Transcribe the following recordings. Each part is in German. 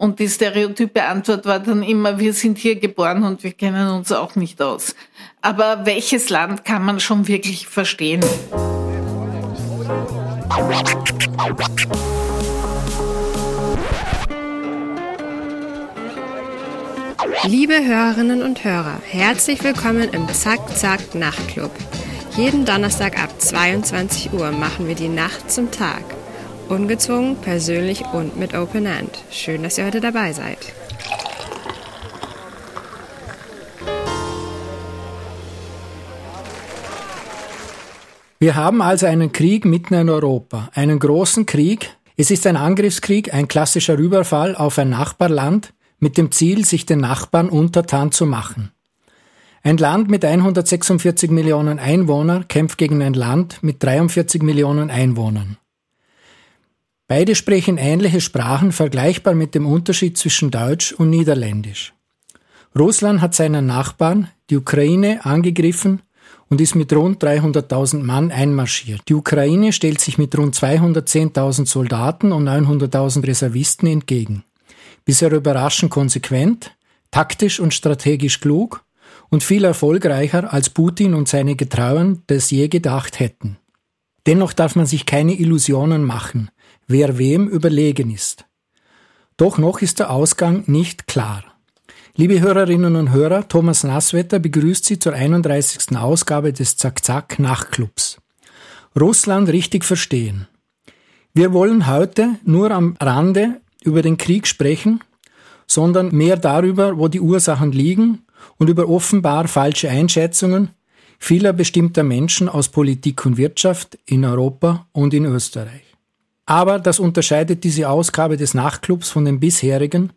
Und die stereotype Antwort war dann immer, wir sind hier geboren und wir kennen uns auch nicht aus. Aber welches Land kann man schon wirklich verstehen? Liebe Hörerinnen und Hörer, herzlich willkommen im Zack Zack Nachtclub. Jeden Donnerstag ab 22 Uhr machen wir die Nacht zum Tag. Ungezwungen, persönlich und mit Open End. Schön, dass ihr heute dabei seid. Wir haben also einen Krieg mitten in Europa, einen großen Krieg. Es ist ein Angriffskrieg, ein klassischer Überfall auf ein Nachbarland mit dem Ziel, sich den Nachbarn untertan zu machen. Ein Land mit 146 Millionen Einwohnern kämpft gegen ein Land mit 43 Millionen Einwohnern. Beide sprechen ähnliche Sprachen, vergleichbar mit dem Unterschied zwischen Deutsch und Niederländisch. Russland hat seinen Nachbarn, die Ukraine, angegriffen und ist mit rund 300.000 Mann einmarschiert. Die Ukraine stellt sich mit rund 210.000 Soldaten und 900.000 Reservisten entgegen. Bisher überraschend konsequent, taktisch und strategisch klug und viel erfolgreicher als Putin und seine Getreuen das je gedacht hätten. Dennoch darf man sich keine Illusionen machen wer wem überlegen ist. Doch noch ist der Ausgang nicht klar. Liebe Hörerinnen und Hörer, Thomas Nasswetter begrüßt Sie zur 31. Ausgabe des Zack-Zack Nachtclubs. Russland richtig verstehen. Wir wollen heute nur am Rande über den Krieg sprechen, sondern mehr darüber, wo die Ursachen liegen und über offenbar falsche Einschätzungen vieler bestimmter Menschen aus Politik und Wirtschaft in Europa und in Österreich. Aber das unterscheidet diese Ausgabe des Nachtclubs von den bisherigen.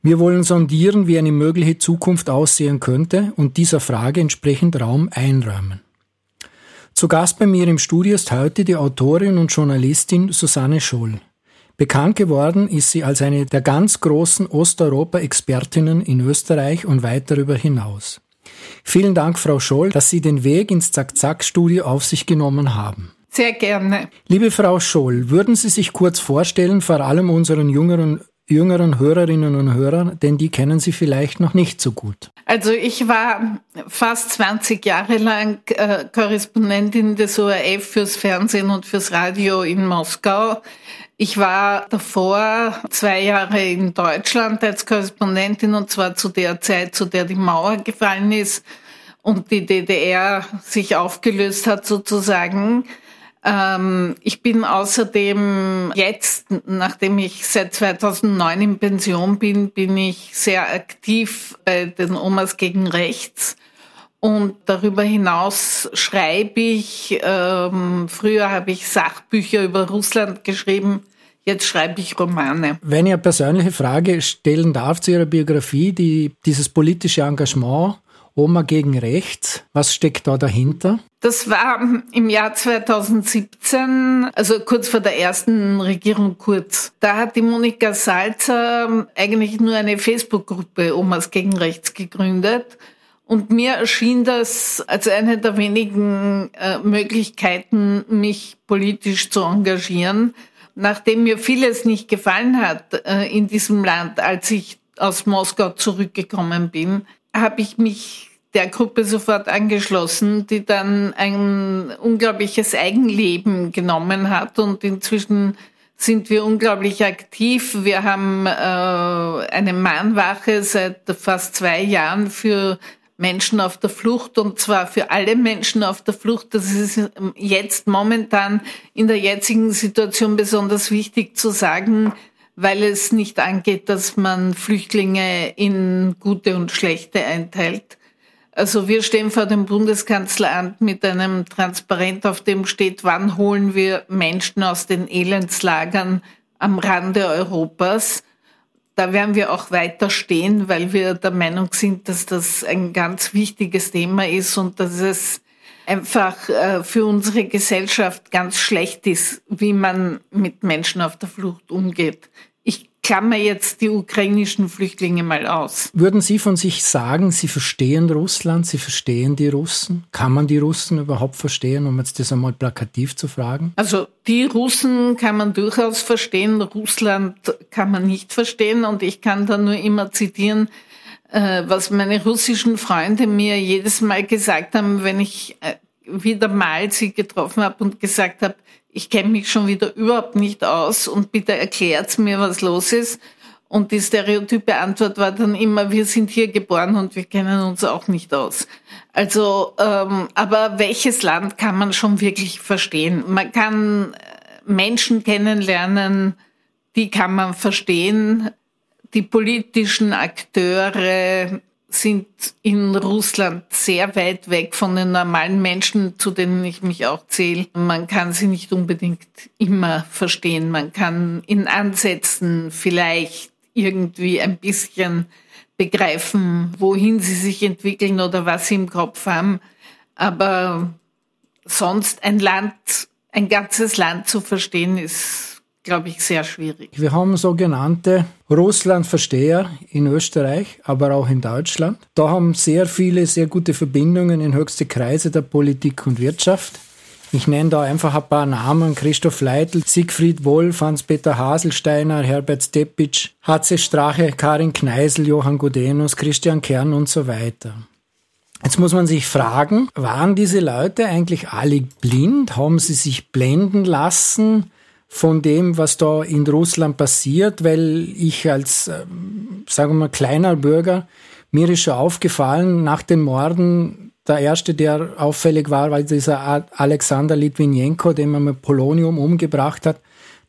Wir wollen sondieren, wie eine mögliche Zukunft aussehen könnte und dieser Frage entsprechend Raum einräumen. Zu Gast bei mir im Studio ist heute die Autorin und Journalistin Susanne Scholl. Bekannt geworden ist sie als eine der ganz großen Osteuropa-Expertinnen in Österreich und weit darüber hinaus. Vielen Dank, Frau Scholl, dass Sie den Weg ins Zack-Zack-Studio auf sich genommen haben. Sehr gerne. Liebe Frau Scholl, würden Sie sich kurz vorstellen, vor allem unseren jüngeren jüngeren Hörerinnen und Hörern, denn die kennen Sie vielleicht noch nicht so gut. Also ich war fast 20 Jahre lang äh, Korrespondentin des ORF fürs Fernsehen und fürs Radio in Moskau. Ich war davor zwei Jahre in Deutschland als Korrespondentin und zwar zu der Zeit, zu der die Mauer gefallen ist und die DDR sich aufgelöst hat sozusagen. Ähm, ich bin außerdem jetzt, nachdem ich seit 2009 in Pension bin, bin ich sehr aktiv bei den Omas gegen Rechts. Und darüber hinaus schreibe ich, ähm, früher habe ich Sachbücher über Russland geschrieben, jetzt schreibe ich Romane. Wenn ich eine persönliche Frage stellen darf zu Ihrer Biografie, die, dieses politische Engagement, Oma gegen Rechts. Was steckt da dahinter? Das war im Jahr 2017, also kurz vor der ersten Regierung Kurz. Da hat die Monika Salzer eigentlich nur eine Facebook-Gruppe Omas gegen Rechts gegründet. Und mir erschien das als eine der wenigen äh, Möglichkeiten, mich politisch zu engagieren. Nachdem mir vieles nicht gefallen hat äh, in diesem Land, als ich aus Moskau zurückgekommen bin, habe ich mich der Gruppe sofort angeschlossen, die dann ein unglaubliches Eigenleben genommen hat und inzwischen sind wir unglaublich aktiv. Wir haben äh, eine Mahnwache seit fast zwei Jahren für Menschen auf der Flucht und zwar für alle Menschen auf der Flucht. Das ist jetzt momentan in der jetzigen Situation besonders wichtig zu sagen, weil es nicht angeht, dass man Flüchtlinge in gute und schlechte einteilt. Also wir stehen vor dem Bundeskanzleramt mit einem Transparent, auf dem steht, wann holen wir Menschen aus den Elendslagern am Rande Europas. Da werden wir auch weiter stehen, weil wir der Meinung sind, dass das ein ganz wichtiges Thema ist und dass es einfach äh, für unsere Gesellschaft ganz schlecht ist, wie man mit Menschen auf der Flucht umgeht klammer jetzt die ukrainischen Flüchtlinge mal aus. Würden Sie von sich sagen, Sie verstehen Russland, Sie verstehen die Russen? Kann man die Russen überhaupt verstehen, um jetzt das einmal plakativ zu fragen? Also die Russen kann man durchaus verstehen, Russland kann man nicht verstehen und ich kann da nur immer zitieren, äh, was meine russischen Freunde mir jedes Mal gesagt haben, wenn ich äh, wieder mal sie getroffen habe und gesagt habe, ich kenne mich schon wieder überhaupt nicht aus und bitte erklärt mir, was los ist. Und die stereotype Antwort war dann immer, wir sind hier geboren und wir kennen uns auch nicht aus. Also, ähm, aber welches Land kann man schon wirklich verstehen? Man kann äh, Menschen kennenlernen, die kann man verstehen. Die politischen Akteure, sind in Russland sehr weit weg von den normalen Menschen, zu denen ich mich auch zähle. Man kann sie nicht unbedingt immer verstehen. Man kann in Ansätzen vielleicht irgendwie ein bisschen begreifen, wohin sie sich entwickeln oder was sie im Kopf haben. Aber sonst ein Land, ein ganzes Land zu verstehen, ist glaube ich, sehr schwierig. Wir haben sogenannte Russlandversteher in Österreich, aber auch in Deutschland. Da haben sehr viele sehr gute Verbindungen in höchste Kreise der Politik und Wirtschaft. Ich nenne da einfach ein paar Namen. Christoph Leitl, Siegfried Wolf, Hans-Peter Haselsteiner, Herbert Stepitsch, Hatze Strache, Karin Kneisel, Johann Gudenus, Christian Kern und so weiter. Jetzt muss man sich fragen, waren diese Leute eigentlich alle blind? Haben sie sich blenden lassen? Von dem, was da in Russland passiert, weil ich als, ähm, sagen wir mal, kleiner Bürger, mir ist schon aufgefallen, nach den Morden, der erste, der auffällig war, war dieser Alexander Litvinenko, den man mit Polonium umgebracht hat,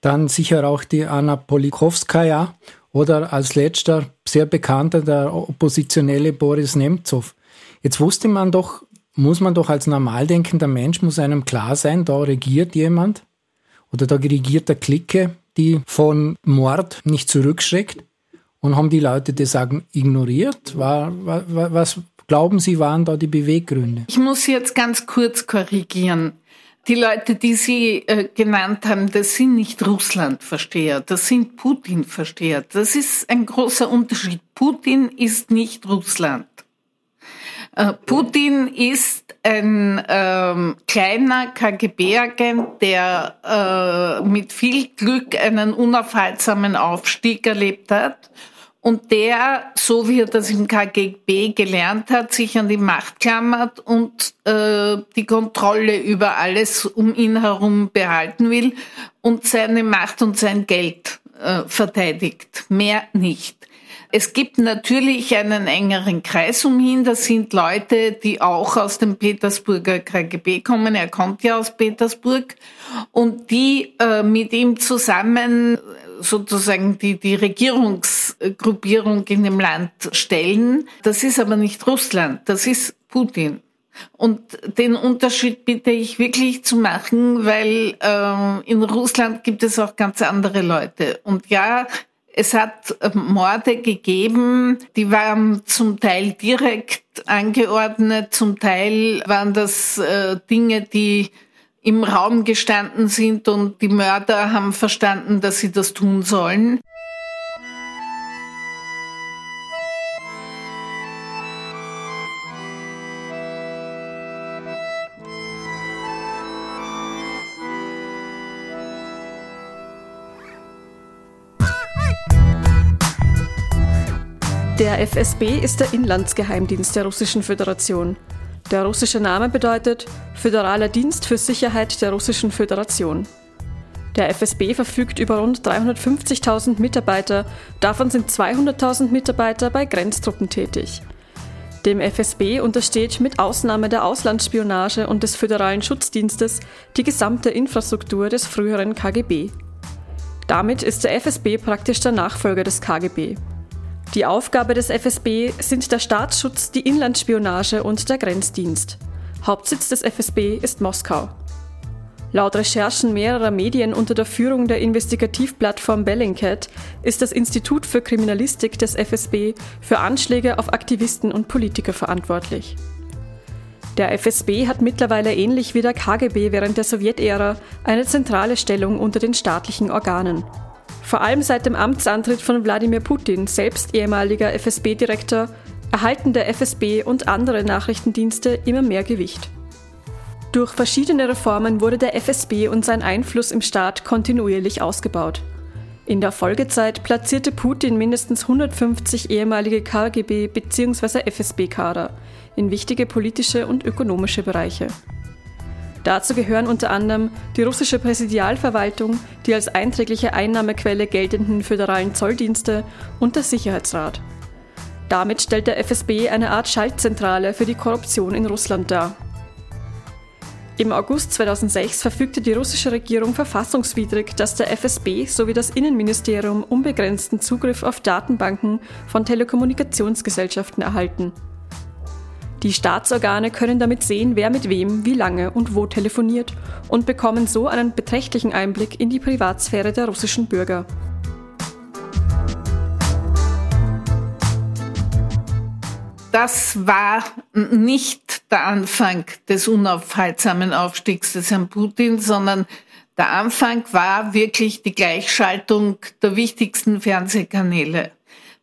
dann sicher auch die Anna Polikowskaja oder als letzter sehr bekannter der Oppositionelle Boris Nemtsov. Jetzt wusste man doch, muss man doch als normaldenkender Mensch, muss einem klar sein, da regiert jemand, oder der regiert eine Clique, die von Mord nicht zurückschreckt und haben die Leute das sagen ignoriert? War, war, was glauben Sie, waren da die Beweggründe? Ich muss jetzt ganz kurz korrigieren. Die Leute, die Sie äh, genannt haben, das sind nicht Russland-Versteher, das sind Putin-Versteher. Das ist ein großer Unterschied. Putin ist nicht Russland. Äh, Putin ist ein ähm, kleiner KGB-Agent, der äh, mit viel Glück einen unaufhaltsamen Aufstieg erlebt hat und der, so wie er das im KGB gelernt hat, sich an die Macht klammert und äh, die Kontrolle über alles um ihn herum behalten will und seine Macht und sein Geld äh, verteidigt. Mehr nicht. Es gibt natürlich einen engeren Kreis um ihn. Das sind Leute, die auch aus dem Petersburger KGB kommen. Er kommt ja aus Petersburg. Und die äh, mit ihm zusammen sozusagen die, die Regierungsgruppierung in dem Land stellen. Das ist aber nicht Russland, das ist Putin. Und den Unterschied bitte ich wirklich zu machen, weil äh, in Russland gibt es auch ganz andere Leute. Und ja, es hat Morde gegeben, die waren zum Teil direkt angeordnet, zum Teil waren das äh, Dinge, die im Raum gestanden sind und die Mörder haben verstanden, dass sie das tun sollen. Der FSB ist der Inlandsgeheimdienst der Russischen Föderation. Der russische Name bedeutet Föderaler Dienst für Sicherheit der Russischen Föderation. Der FSB verfügt über rund 350.000 Mitarbeiter, davon sind 200.000 Mitarbeiter bei Grenztruppen tätig. Dem FSB untersteht mit Ausnahme der Auslandsspionage und des Föderalen Schutzdienstes die gesamte Infrastruktur des früheren KGB. Damit ist der FSB praktisch der Nachfolger des KGB. Die Aufgabe des FSB sind der Staatsschutz, die Inlandsspionage und der Grenzdienst. Hauptsitz des FSB ist Moskau. Laut Recherchen mehrerer Medien unter der Führung der Investigativplattform Bellingcat ist das Institut für Kriminalistik des FSB für Anschläge auf Aktivisten und Politiker verantwortlich. Der FSB hat mittlerweile ähnlich wie der KGB während der Sowjetära eine zentrale Stellung unter den staatlichen Organen. Vor allem seit dem Amtsantritt von Wladimir Putin, selbst ehemaliger FSB-Direktor, erhalten der FSB und andere Nachrichtendienste immer mehr Gewicht. Durch verschiedene Reformen wurde der FSB und sein Einfluss im Staat kontinuierlich ausgebaut. In der Folgezeit platzierte Putin mindestens 150 ehemalige KGB- bzw. FSB-Kader in wichtige politische und ökonomische Bereiche. Dazu gehören unter anderem die russische Präsidialverwaltung, die als einträgliche Einnahmequelle geltenden föderalen Zolldienste und der Sicherheitsrat. Damit stellt der FSB eine Art Schaltzentrale für die Korruption in Russland dar. Im August 2006 verfügte die russische Regierung verfassungswidrig, dass der FSB sowie das Innenministerium unbegrenzten Zugriff auf Datenbanken von Telekommunikationsgesellschaften erhalten. Die Staatsorgane können damit sehen, wer mit wem, wie lange und wo telefoniert und bekommen so einen beträchtlichen Einblick in die Privatsphäre der russischen Bürger. Das war nicht der Anfang des unaufhaltsamen Aufstiegs des Herrn Putin, sondern der Anfang war wirklich die Gleichschaltung der wichtigsten Fernsehkanäle.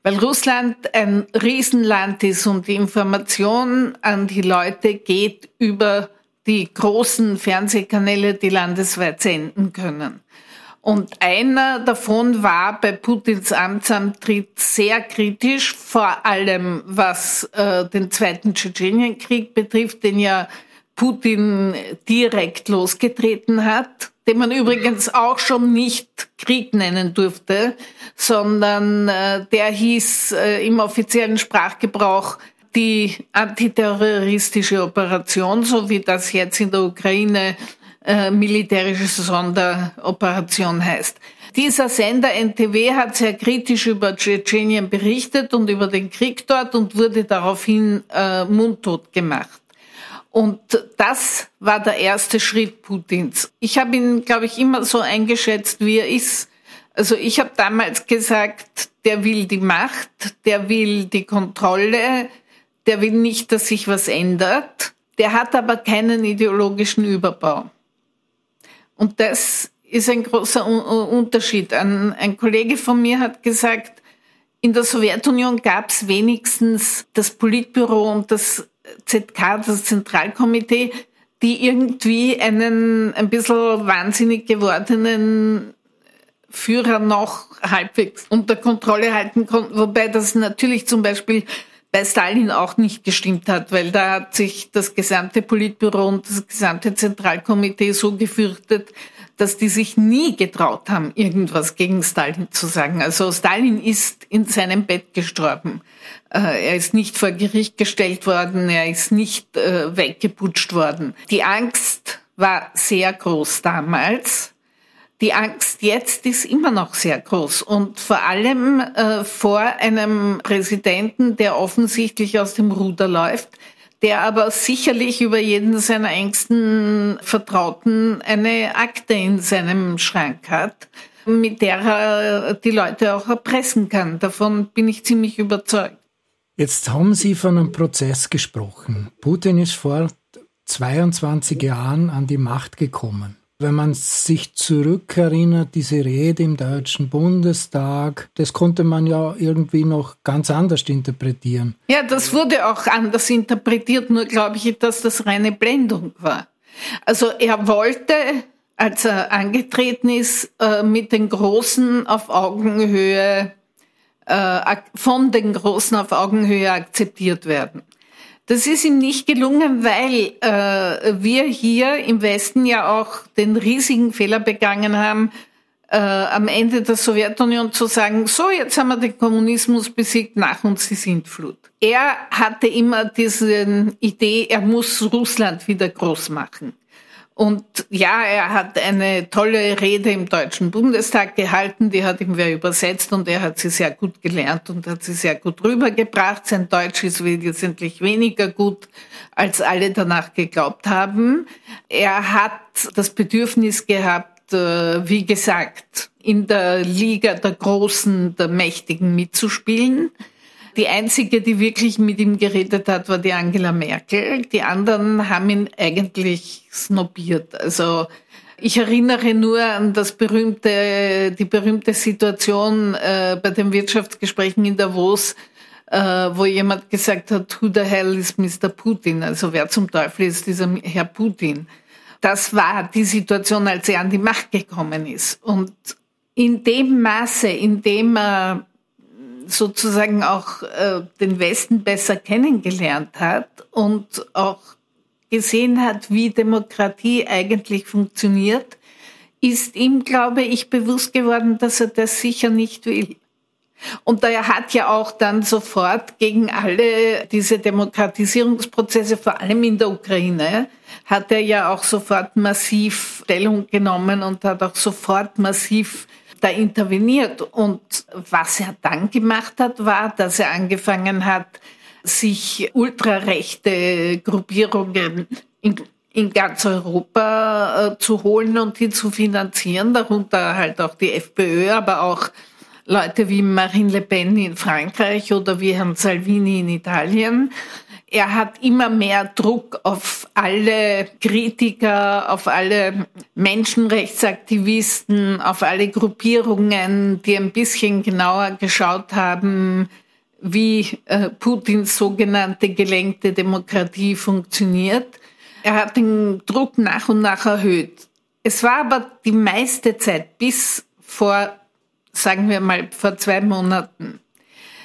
Weil Russland ein Riesenland ist und die Information an die Leute geht über die großen Fernsehkanäle, die landesweit senden können. Und einer davon war bei Putins Amtsantritt sehr kritisch, vor allem was äh, den Zweiten Tschetschenienkrieg betrifft, den ja Putin direkt losgetreten hat, den man übrigens auch schon nicht Krieg nennen durfte, sondern äh, der hieß äh, im offiziellen Sprachgebrauch die antiterroristische Operation, so wie das jetzt in der Ukraine äh, militärische Sonderoperation heißt. Dieser Sender NTW hat sehr kritisch über Tschetschenien berichtet und über den Krieg dort und wurde daraufhin äh, mundtot gemacht. Und das war der erste Schritt Putins. Ich habe ihn, glaube ich, immer so eingeschätzt, wie er ist. Also ich habe damals gesagt, der will die Macht, der will die Kontrolle, der will nicht, dass sich was ändert. Der hat aber keinen ideologischen Überbau. Und das ist ein großer Unterschied. Ein, ein Kollege von mir hat gesagt, in der Sowjetunion gab es wenigstens das Politbüro und das ZK, das Zentralkomitee, die irgendwie einen ein bisschen wahnsinnig gewordenen Führer noch halbwegs unter Kontrolle halten konnten, wobei das natürlich zum Beispiel bei Stalin auch nicht gestimmt hat, weil da hat sich das gesamte Politbüro und das gesamte Zentralkomitee so gefürchtet, dass die sich nie getraut haben, irgendwas gegen Stalin zu sagen. Also Stalin ist in seinem Bett gestorben. Äh, er ist nicht vor Gericht gestellt worden, er ist nicht äh, weggeputscht worden. Die Angst war sehr groß damals die Angst jetzt ist immer noch sehr groß und vor allem äh, vor einem Präsidenten, der offensichtlich aus dem Ruder läuft, der aber sicherlich über jeden seiner engsten Vertrauten eine Akte in seinem Schrank hat, mit der er die Leute auch erpressen kann. Davon bin ich ziemlich überzeugt. Jetzt haben Sie von einem Prozess gesprochen. Putin ist vor 22 Jahren an die Macht gekommen. Wenn man sich zurückerinnert, diese Rede im Deutschen Bundestag, das konnte man ja irgendwie noch ganz anders interpretieren. Ja, das wurde auch anders interpretiert, nur glaube ich, dass das reine Blendung war. Also er wollte, als er angetreten ist, äh, mit den Großen auf Augenhöhe, äh, von den Großen auf Augenhöhe akzeptiert werden. Das ist ihm nicht gelungen, weil äh, wir hier im Westen ja auch den riesigen Fehler begangen haben, äh, am Ende der Sowjetunion zu sagen, so, jetzt haben wir den Kommunismus besiegt, nach uns die Sintflut. Er hatte immer diese Idee, er muss Russland wieder groß machen. Und ja, er hat eine tolle Rede im Deutschen Bundestag gehalten, die hat ihm wer übersetzt und er hat sie sehr gut gelernt und hat sie sehr gut rübergebracht. Sein Deutsch ist wesentlich weniger gut, als alle danach geglaubt haben. Er hat das Bedürfnis gehabt, äh, wie gesagt, in der Liga der Großen, der Mächtigen mitzuspielen. Die einzige, die wirklich mit ihm geredet hat, war die Angela Merkel. Die anderen haben ihn eigentlich snobiert. Also Ich erinnere nur an das berühmte, die berühmte Situation äh, bei den Wirtschaftsgesprächen in Davos, äh, wo jemand gesagt hat, who the hell is Mr. Putin? Also wer zum Teufel ist dieser Herr Putin? Das war die Situation, als er an die Macht gekommen ist. Und in dem Maße, in dem er sozusagen auch äh, den Westen besser kennengelernt hat und auch gesehen hat, wie Demokratie eigentlich funktioniert, ist ihm, glaube ich, bewusst geworden, dass er das sicher nicht will. Und er hat ja auch dann sofort gegen alle diese Demokratisierungsprozesse, vor allem in der Ukraine, hat er ja auch sofort massiv Stellung genommen und hat auch sofort massiv da interveniert. Und was er dann gemacht hat, war, dass er angefangen hat, sich ultrarechte Gruppierungen in, in ganz Europa äh, zu holen und die zu finanzieren, darunter halt auch die FPÖ, aber auch Leute wie Marine Le Pen in Frankreich oder wie Herrn Salvini in Italien. Er hat immer mehr Druck auf alle Kritiker, auf alle Menschenrechtsaktivisten, auf alle Gruppierungen, die ein bisschen genauer geschaut haben, wie äh, Putins sogenannte gelenkte Demokratie funktioniert. Er hat den Druck nach und nach erhöht. Es war aber die meiste Zeit bis vor, sagen wir mal, vor zwei Monaten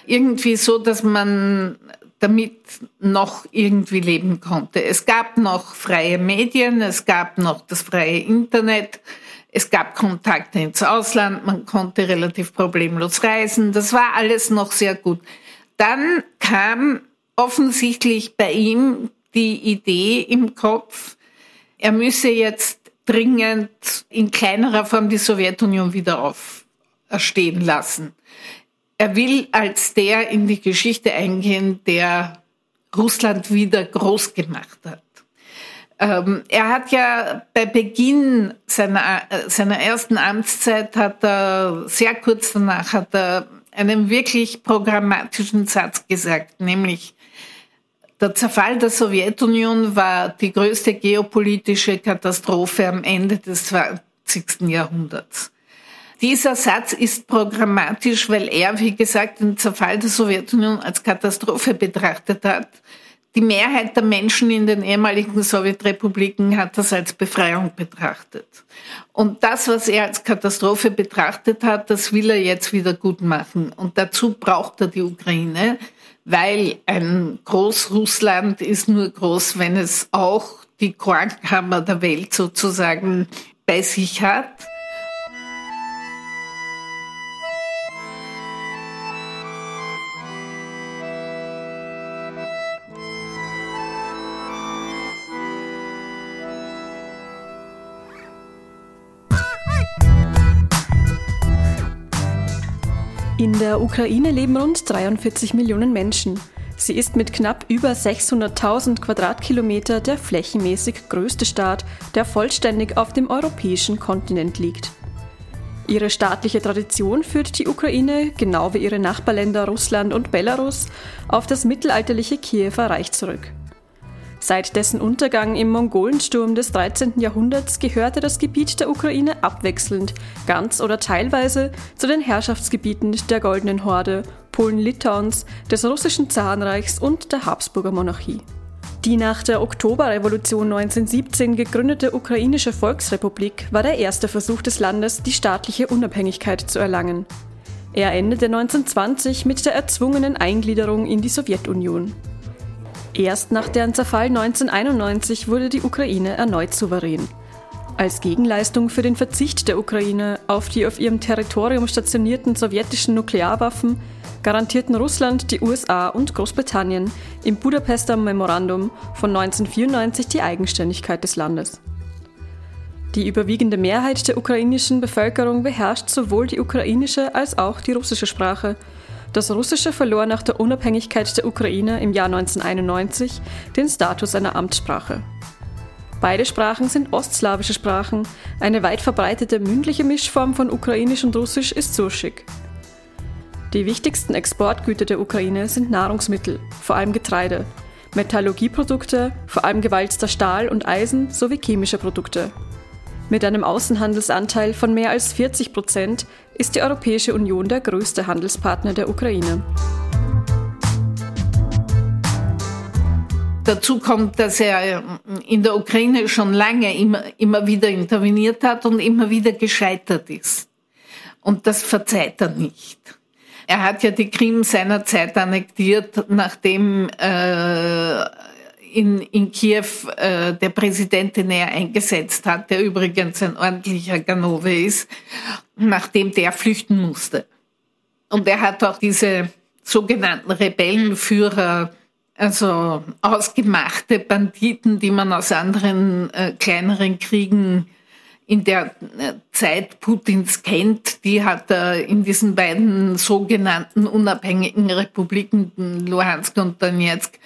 irgendwie so, dass man damit noch irgendwie leben konnte. Es gab noch freie Medien, es gab noch das freie Internet, es gab Kontakte ins Ausland, man konnte relativ problemlos reisen, das war alles noch sehr gut. Dann kam offensichtlich bei ihm die Idee im Kopf, er müsse jetzt dringend in kleinerer Form die Sowjetunion wieder auferstehen lassen. Er will als der in die Geschichte eingehen, der Russland wieder groß gemacht hat. Ähm, er hat ja bei Beginn seiner, äh, seiner ersten Amtszeit hat er, sehr kurz danach hat er einen wirklich programmatischen Satz gesagt, nämlich der Zerfall der Sowjetunion war die größte geopolitische Katastrophe am Ende des 20. Jahrhunderts. Dieser Satz ist programmatisch, weil er, wie gesagt, den Zerfall der Sowjetunion als Katastrophe betrachtet hat. Die Mehrheit der Menschen in den ehemaligen Sowjetrepubliken hat das als Befreiung betrachtet. Und das, was er als Katastrophe betrachtet hat, das will er jetzt wieder gut machen. Und dazu braucht er die Ukraine, weil ein Großrussland ist nur groß, wenn es auch die Kornkammer der Welt sozusagen bei sich hat. In der Ukraine leben rund 43 Millionen Menschen. Sie ist mit knapp über 600.000 Quadratkilometer der flächenmäßig größte Staat, der vollständig auf dem europäischen Kontinent liegt. Ihre staatliche Tradition führt die Ukraine, genau wie ihre Nachbarländer Russland und Belarus, auf das mittelalterliche Kiewer Reich zurück. Seit dessen Untergang im Mongolensturm des 13. Jahrhunderts gehörte das Gebiet der Ukraine abwechselnd, ganz oder teilweise, zu den Herrschaftsgebieten der Goldenen Horde, Polen-Litauens, des russischen Zarenreichs und der Habsburger Monarchie. Die nach der Oktoberrevolution 1917 gegründete ukrainische Volksrepublik war der erste Versuch des Landes, die staatliche Unabhängigkeit zu erlangen. Er endete 1920 mit der erzwungenen Eingliederung in die Sowjetunion. Erst nach deren Zerfall 1991 wurde die Ukraine erneut souverän. Als Gegenleistung für den Verzicht der Ukraine auf die auf ihrem Territorium stationierten sowjetischen Nuklearwaffen garantierten Russland, die USA und Großbritannien im Budapester Memorandum von 1994 die Eigenständigkeit des Landes. Die überwiegende Mehrheit der ukrainischen Bevölkerung beherrscht sowohl die ukrainische als auch die russische Sprache das Russische verlor nach der Unabhängigkeit der Ukraine im Jahr 1991 den Status einer Amtssprache. Beide Sprachen sind ostslawische Sprachen. Eine weit verbreitete mündliche Mischform von Ukrainisch und Russisch ist Surschik. Die wichtigsten Exportgüter der Ukraine sind Nahrungsmittel, vor allem Getreide, Metallurgieprodukte, vor allem gewalzter Stahl und Eisen sowie chemische Produkte. Mit einem Außenhandelsanteil von mehr als 40 Prozent ist die Europäische Union der größte Handelspartner der Ukraine. Dazu kommt, dass er in der Ukraine schon lange immer, immer wieder interveniert hat und immer wieder gescheitert ist. Und das verzeiht er nicht. Er hat ja die Krim seinerzeit annektiert, nachdem äh, in, in Kiew äh, der Präsident, den er eingesetzt hat, der übrigens ein ordentlicher Ganove ist, nachdem der flüchten musste. Und er hat auch diese sogenannten Rebellenführer, also ausgemachte Banditen, die man aus anderen äh, kleineren Kriegen in der äh, Zeit Putins kennt, die hat er in diesen beiden sogenannten unabhängigen Republiken, Luhansk und Donetsk,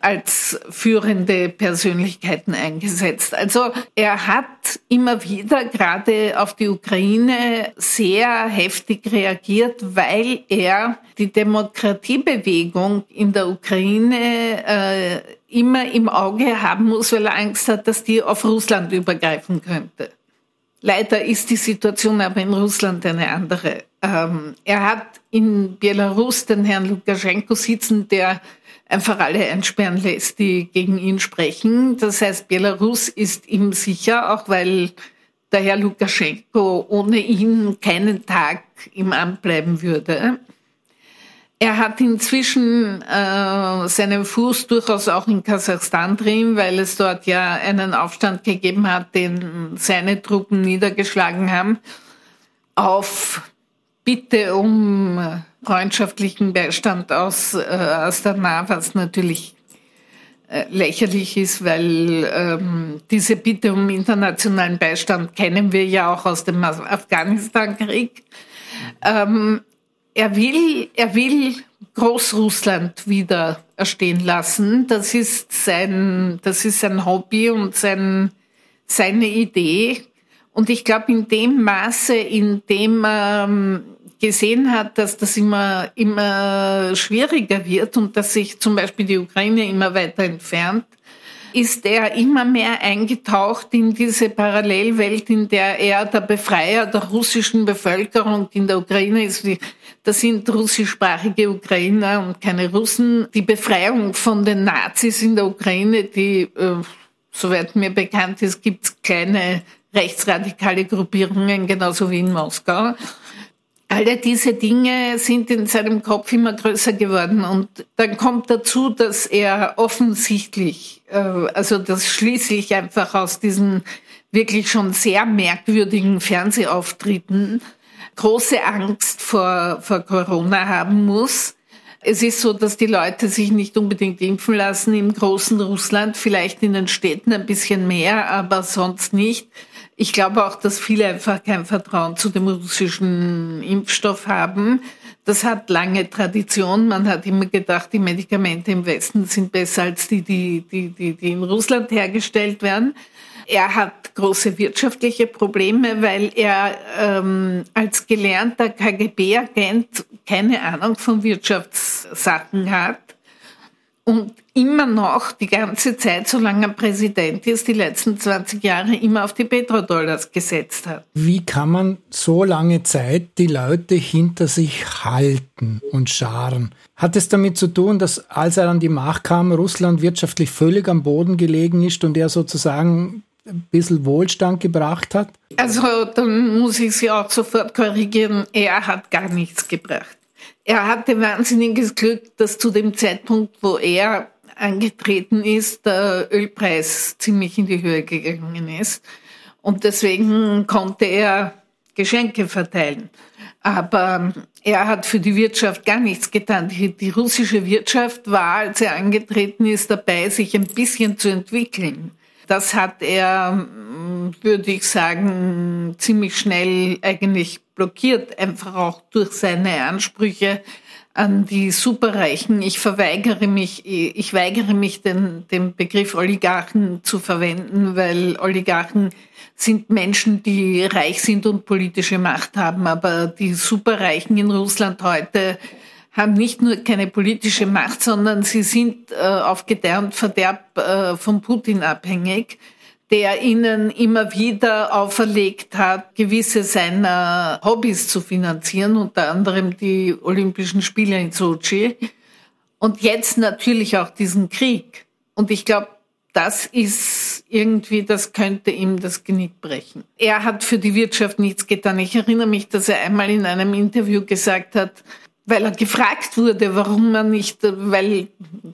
als führende Persönlichkeiten eingesetzt. Also er hat immer wieder gerade auf die Ukraine sehr heftig reagiert, weil er die Demokratiebewegung in der Ukraine äh, immer im Auge haben muss, weil er Angst hat, dass die auf Russland übergreifen könnte. Leider ist die Situation aber in Russland eine andere. Ähm, er hat in Belarus den Herrn Lukaschenko sitzen, der einfach alle einsperren lässt, die gegen ihn sprechen. Das heißt, Belarus ist ihm sicher, auch weil der Herr Lukaschenko ohne ihn keinen Tag im Amt bleiben würde. Er hat inzwischen äh, seinen Fuß durchaus auch in Kasachstan drin, weil es dort ja einen Aufstand gegeben hat, den seine Truppen niedergeschlagen haben, auf Bitte um freundschaftlichen Beistand aus äh, Astana, was natürlich äh, lächerlich ist, weil ähm, diese Bitte um internationalen Beistand kennen wir ja auch aus dem Afghanistan-Krieg. Ähm, er will, er will Großrussland wieder erstehen lassen. Das ist sein, das ist sein Hobby und sein, seine Idee. Und ich glaube, in dem Maße, in dem ähm, gesehen hat, dass das immer, immer schwieriger wird und dass sich zum Beispiel die Ukraine immer weiter entfernt, ist er immer mehr eingetaucht in diese Parallelwelt, in der er der Befreier der russischen Bevölkerung in der Ukraine ist. Das sind russischsprachige Ukrainer und keine Russen. Die Befreiung von den Nazis in der Ukraine, die, äh, soweit mir bekannt ist, gibt es kleine rechtsradikale Gruppierungen, genauso wie in Moskau. Alle diese Dinge sind in seinem Kopf immer größer geworden und dann kommt dazu, dass er offensichtlich, äh, also das schließe ich einfach aus diesen wirklich schon sehr merkwürdigen Fernsehauftritten, große Angst vor, vor Corona haben muss. Es ist so, dass die Leute sich nicht unbedingt impfen lassen im großen Russland, vielleicht in den Städten ein bisschen mehr, aber sonst nicht. Ich glaube auch, dass viele einfach kein Vertrauen zu dem russischen Impfstoff haben. Das hat lange Tradition. Man hat immer gedacht, die Medikamente im Westen sind besser als die, die, die, die, die in Russland hergestellt werden. Er hat große wirtschaftliche Probleme, weil er ähm, als gelernter KGB-Agent keine Ahnung von Wirtschaftssachen hat und immer noch die ganze Zeit, solange er Präsident ist, die letzten 20 Jahre immer auf die Petrodollars gesetzt hat. Wie kann man so lange Zeit die Leute hinter sich halten und scharen? Hat es damit zu tun, dass als er an die Macht kam, Russland wirtschaftlich völlig am Boden gelegen ist und er sozusagen ein bisschen Wohlstand gebracht hat? Also dann muss ich Sie auch sofort korrigieren, er hat gar nichts gebracht. Er hatte wahnsinniges Glück, dass zu dem Zeitpunkt, wo er angetreten ist, der Ölpreis ziemlich in die Höhe gegangen ist. Und deswegen konnte er Geschenke verteilen. Aber er hat für die Wirtschaft gar nichts getan. Die, die, russische Wirtschaft war, als er angetreten ist, dabei, sich ein bisschen zu entwickeln. Das hat er, würde ich sagen, ziemlich schnell eigentlich blockiert, einfach auch durch seine Ansprüche an die Superreichen. Ich verweigere mich, ich weigere mich, den, den Begriff Oligarchen zu verwenden, weil Oligarchen sind Menschen, die reich sind und politische Macht haben. Aber die Superreichen in Russland heute haben nicht nur keine politische Macht, sondern sie sind äh, auf Gedeih Verderb äh, von Putin abhängig der ihnen immer wieder auferlegt hat, gewisse seiner Hobbys zu finanzieren, unter anderem die Olympischen Spiele in Sochi. Und jetzt natürlich auch diesen Krieg. Und ich glaube, das ist irgendwie, das könnte ihm das Genick brechen. Er hat für die Wirtschaft nichts getan. Ich erinnere mich, dass er einmal in einem Interview gesagt hat, weil er gefragt wurde, warum er nicht, weil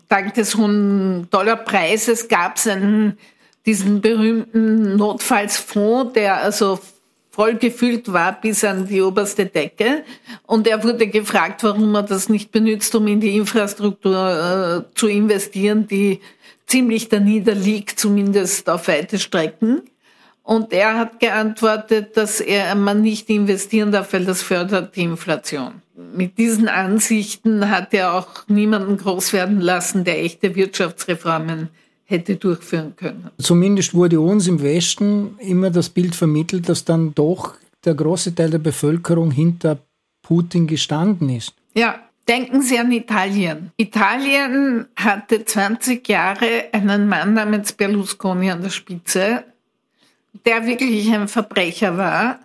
dank des hohen Dollarpreises gab es einen diesen berühmten Notfallsfonds, der also voll gefüllt war bis an die oberste Decke. Und er wurde gefragt, warum er das nicht benutzt, um in die Infrastruktur äh, zu investieren, die ziemlich da niederliegt, zumindest auf weite Strecken. Und er hat geantwortet, dass er man nicht investieren darf, weil das fördert die Inflation. Mit diesen Ansichten hat er auch niemanden groß werden lassen, der echte Wirtschaftsreformen hätte durchführen können. Zumindest wurde uns im Westen immer das Bild vermittelt, dass dann doch der große Teil der Bevölkerung hinter Putin gestanden ist. Ja, denken Sie an Italien. Italien hatte 20 Jahre einen Mann namens Berlusconi an der Spitze, der wirklich ein Verbrecher war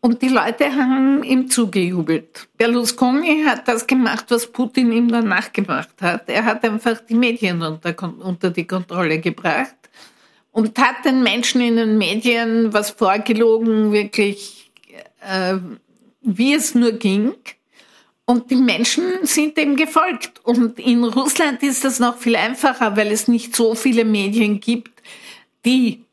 und die Leute haben ihm zugejubelt. Berlusconi hat das gemacht, was Putin ihm danach gemacht hat. Er hat einfach die Medien unter, unter die Kontrolle gebracht und hat den Menschen in den Medien was vorgelogen, wirklich äh, wie es nur ging. Und die Menschen sind dem gefolgt. Und in Russland ist das noch viel einfacher, weil es nicht so viele Medien gibt, die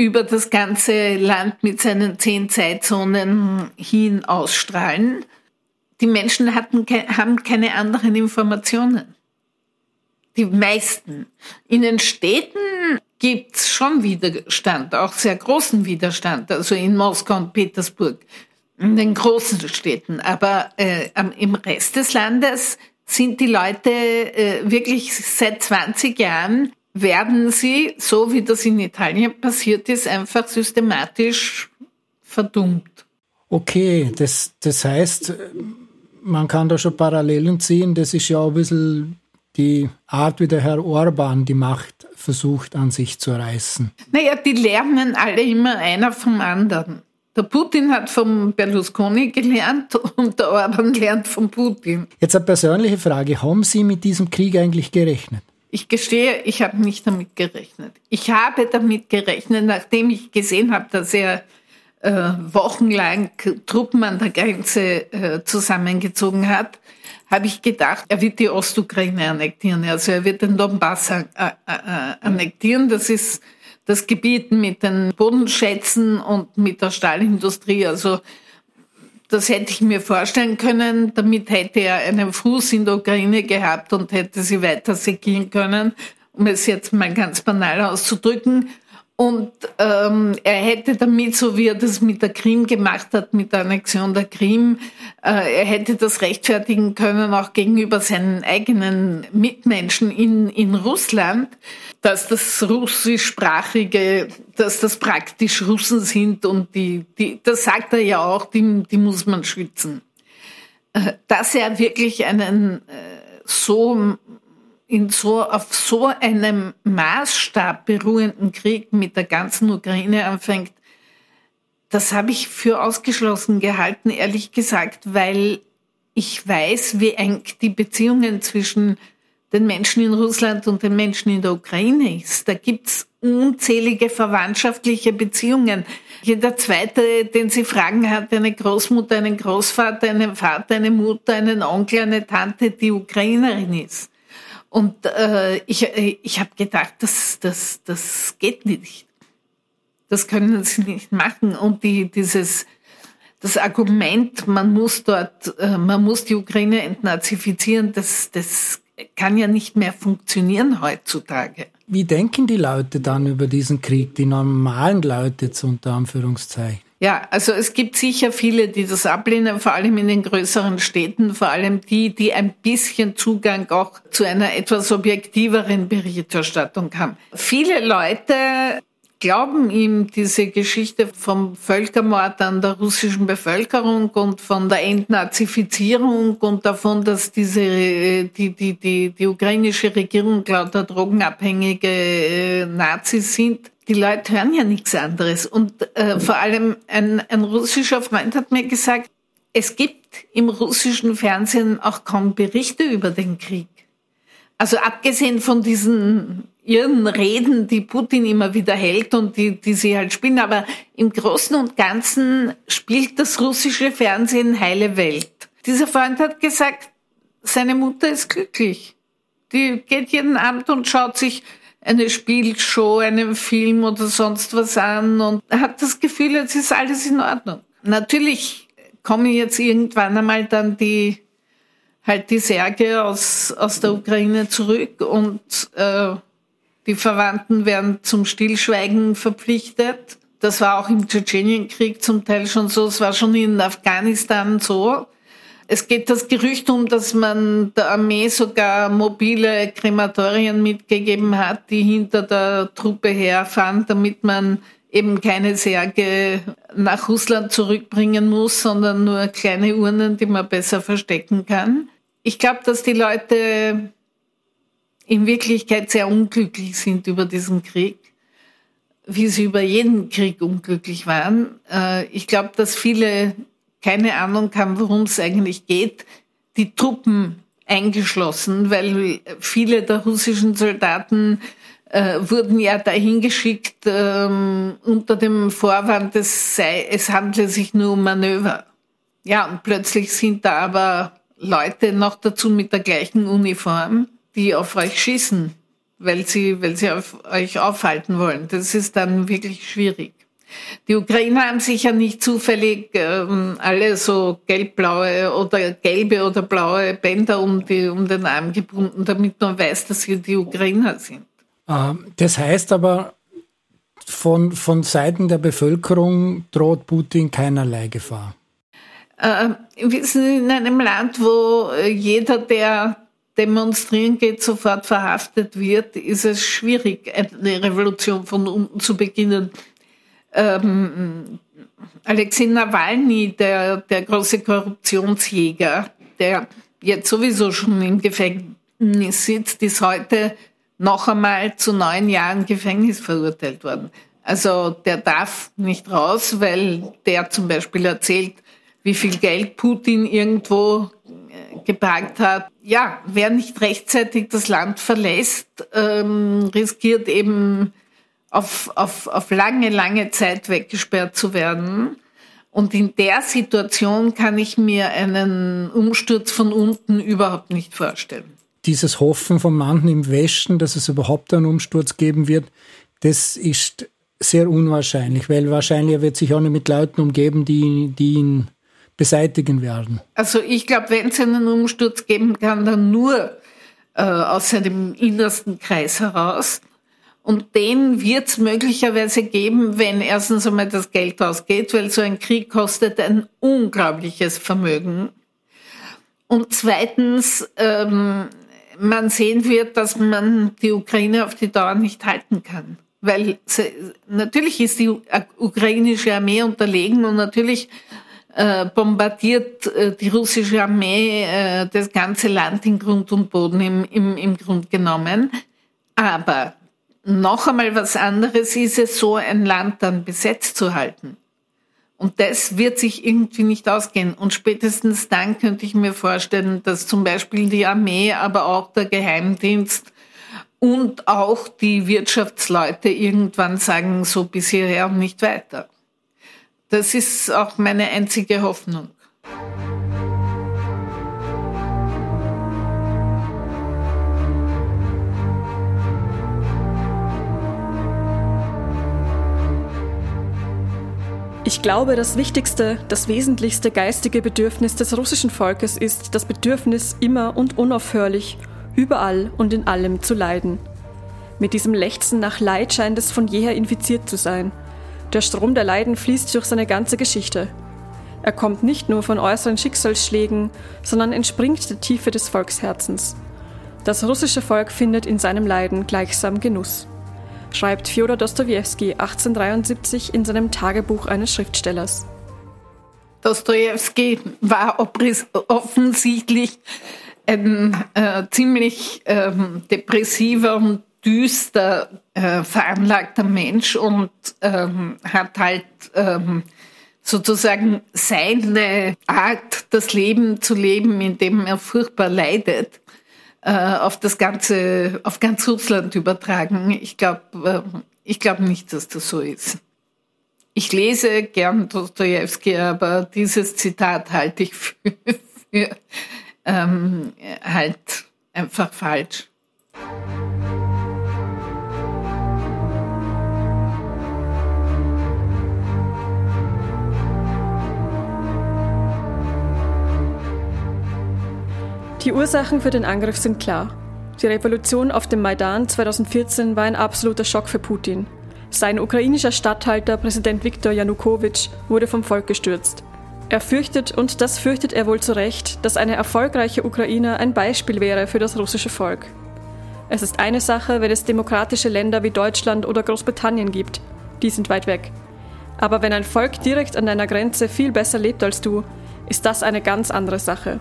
über das ganze Land mit seinen zehn Zeitzonen hin ausstrahlen. Die Menschen hatten, haben keine anderen Informationen. Die meisten. In den Städten gibt's schon Widerstand, auch sehr großen Widerstand, also in Moskau und Petersburg, in den großen Städten. Aber äh, im Rest des Landes sind die Leute äh, wirklich seit 20 Jahren werden sie, so wie das in Italien passiert ist, einfach systematisch verdummt. Okay, das, das heißt, man kann da schon Parallelen ziehen. Das ist ja auch ein bisschen die Art, wie der Herr Orban die Macht versucht an sich zu reißen. Naja, die lernen alle immer einer vom anderen. Der Putin hat vom Berlusconi gelernt und der Orban lernt von Putin. Jetzt eine persönliche Frage. Haben Sie mit diesem Krieg eigentlich gerechnet? Ich gestehe, ich habe nicht damit gerechnet. Ich habe damit gerechnet, nachdem ich gesehen habe, dass er äh, wochenlang Truppen an der Grenze äh, zusammengezogen hat, habe ich gedacht, er wird die Ostukraine annektieren. Also er wird den Donbass äh, äh, äh, annektieren. Das ist das Gebiet mit den Bodenschätzen und mit der Stahlindustrie. Also das hätte ich mir vorstellen können. Damit hätte er einen Fuß in der Ukraine gehabt und hätte sie weiter segieren können, um es jetzt mal ganz banal auszudrücken. Und ähm, er hätte damit, so wie er das mit der Krim gemacht hat, mit der Annexion der Krim, äh, er hätte das rechtfertigen können, auch gegenüber seinen eigenen Mitmenschen in, in Russland, dass das russischsprachige, dass das praktisch Russen sind und die, die das sagt er ja auch, die, die muss man schützen. Äh, dass er wirklich einen äh, so in so, auf so einem Maßstab beruhenden Krieg mit der ganzen Ukraine anfängt, das habe ich für ausgeschlossen gehalten, ehrlich gesagt, weil ich weiß, wie eng die Beziehungen zwischen den Menschen in Russland und den Menschen in der Ukraine ist. Da gibt's unzählige verwandtschaftliche Beziehungen. Jeder zweite, den Sie fragen, hat eine Großmutter, einen Großvater, einen Vater, eine Mutter, einen Onkel, eine Tante, die Ukrainerin ist. Und äh, ich, ich habe gedacht, das, das, das geht nicht. Das können sie nicht machen. Und die, dieses, das Argument, man muss dort, äh, man muss die Ukraine entnazifizieren, das, das kann ja nicht mehr funktionieren heutzutage. Wie denken die Leute dann über diesen Krieg, die normalen Leute jetzt unter Anführungszeichen? Ja, also es gibt sicher viele, die das ablehnen, vor allem in den größeren Städten, vor allem die, die ein bisschen Zugang auch zu einer etwas objektiveren Berichterstattung haben. Viele Leute glauben ihm diese Geschichte vom Völkermord an der russischen Bevölkerung und von der Entnazifizierung und davon, dass diese, die, die, die, die ukrainische Regierung lauter drogenabhängige äh, Nazis sind die Leute hören ja nichts anderes. Und äh, vor allem ein, ein russischer Freund hat mir gesagt, es gibt im russischen Fernsehen auch kaum Berichte über den Krieg. Also abgesehen von diesen ihren Reden, die Putin immer wieder hält und die, die sie halt spielen, aber im Großen und Ganzen spielt das russische Fernsehen heile Welt. Dieser Freund hat gesagt, seine Mutter ist glücklich. Die geht jeden Abend und schaut sich eine Spielshow, einen Film oder sonst was an und hat das Gefühl, jetzt ist alles in Ordnung. Natürlich kommen jetzt irgendwann einmal dann die halt die Särge aus, aus der Ukraine zurück und äh, die Verwandten werden zum Stillschweigen verpflichtet. Das war auch im Tschetschenienkrieg zum Teil schon so, es war schon in Afghanistan so. Es geht das Gerücht um, dass man der Armee sogar mobile Krematorien mitgegeben hat, die hinter der Truppe herfahren, damit man eben keine Särge nach Russland zurückbringen muss, sondern nur kleine Urnen, die man besser verstecken kann. Ich glaube, dass die Leute in Wirklichkeit sehr unglücklich sind über diesen Krieg, wie sie über jeden Krieg unglücklich waren. Äh, ich glaube, dass viele keine Ahnung haben, worum es eigentlich geht, die Truppen eingeschlossen, weil viele der russischen Soldaten äh, wurden ja dahin geschickt ähm, unter dem Vorwand, es, sei, es handle sich nur um Manöver. Ja, und plötzlich sind da aber Leute noch dazu mit der gleichen Uniform, die auf euch schießen, weil sie, weil sie auf euch aufhalten wollen. Das ist dann wirklich schwierig. Die Ukrainer haben sich ja nicht zufällig ähm, alle so gelb-blaue oder gelbe oder blaue Bänder um, die, um den Arm gebunden, damit man weiß, dass sie die Ukrainer sind. Ähm, das heißt aber, von, von Seiten der Bevölkerung droht Putin keinerlei Gefahr. Äh, wir sind in einem Land, wo jeder, der demonstrieren geht, sofort verhaftet wird, ist es schwierig, eine Revolution von unten zu beginnen ähm, Alexei Nawalny, der, der große Korruptionsjäger, der jetzt sowieso schon im Gefängnis sitzt, ist heute noch einmal zu neun Jahren Gefängnis verurteilt worden. Also der darf nicht raus, weil der zum Beispiel erzählt, wie viel Geld Putin irgendwo äh, geparkt hat. Ja, wer nicht rechtzeitig das Land verlässt, ähm, riskiert eben auf, auf, auf lange, lange Zeit weggesperrt zu werden. Und in der Situation kann ich mir einen Umsturz von unten überhaupt nicht vorstellen. Dieses Hoffen von manchen im Westen, dass es überhaupt einen Umsturz geben wird, das ist sehr unwahrscheinlich, weil wahrscheinlich wird sich auch nicht mit Leuten umgeben, die, die ihn beseitigen werden. Also ich glaube, wenn es einen Umsturz geben kann, dann nur äh, aus seinem innersten Kreis heraus. Und den wird es möglicherweise geben, wenn erstens einmal das Geld ausgeht, weil so ein Krieg kostet ein unglaubliches Vermögen. Und zweitens, ähm, man sehen wird, dass man die Ukraine auf die Dauer nicht halten kann. Weil sie, natürlich ist die ukrainische Armee unterlegen und natürlich äh, bombardiert äh, die russische Armee äh, das ganze Land in Grund und Boden im, im, im Grund genommen. Aber noch einmal was anderes ist es, so ein Land dann besetzt zu halten. Und das wird sich irgendwie nicht ausgehen. Und spätestens dann könnte ich mir vorstellen, dass zum Beispiel die Armee, aber auch der Geheimdienst und auch die Wirtschaftsleute irgendwann sagen, so bis hierher und nicht weiter. Das ist auch meine einzige Hoffnung. Ich glaube, das wichtigste, das wesentlichste geistige Bedürfnis des russischen Volkes ist das Bedürfnis, immer und unaufhörlich, überall und in allem zu leiden. Mit diesem Lechzen nach Leid scheint es von jeher infiziert zu sein. Der Strom der Leiden fließt durch seine ganze Geschichte. Er kommt nicht nur von äußeren Schicksalsschlägen, sondern entspringt der Tiefe des Volksherzens. Das russische Volk findet in seinem Leiden gleichsam Genuss schreibt Fjodor Dostojewski 1873 in seinem Tagebuch eines Schriftstellers. Dostojewski war offensichtlich ein äh, ziemlich ähm, depressiver und düster äh, veranlagter Mensch und ähm, hat halt ähm, sozusagen seine Art, das Leben zu leben, in dem er furchtbar leidet, äh, auf das ganze, auf ganz Russland übertragen. Ich glaube, äh, ich nicht, dass das so ist. Ich lese gern Dostoevsky, aber dieses Zitat halte ich für, für ähm, halt einfach falsch. Die Ursachen für den Angriff sind klar. Die Revolution auf dem Maidan 2014 war ein absoluter Schock für Putin. Sein ukrainischer Statthalter, Präsident Viktor Janukowitsch, wurde vom Volk gestürzt. Er fürchtet, und das fürchtet er wohl zu Recht, dass eine erfolgreiche Ukraine ein Beispiel wäre für das russische Volk. Es ist eine Sache, wenn es demokratische Länder wie Deutschland oder Großbritannien gibt. Die sind weit weg. Aber wenn ein Volk direkt an deiner Grenze viel besser lebt als du, ist das eine ganz andere Sache.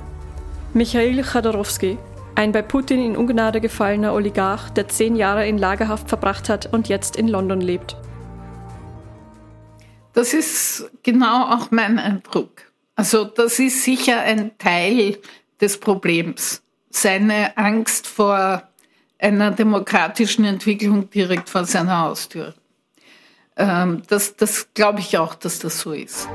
Michail Chodorowski, ein bei Putin in Ungnade gefallener Oligarch, der zehn Jahre in Lagerhaft verbracht hat und jetzt in London lebt. Das ist genau auch mein Eindruck. Also das ist sicher ein Teil des Problems. Seine Angst vor einer demokratischen Entwicklung direkt vor seiner Haustür. Ähm, das das glaube ich auch, dass das so ist.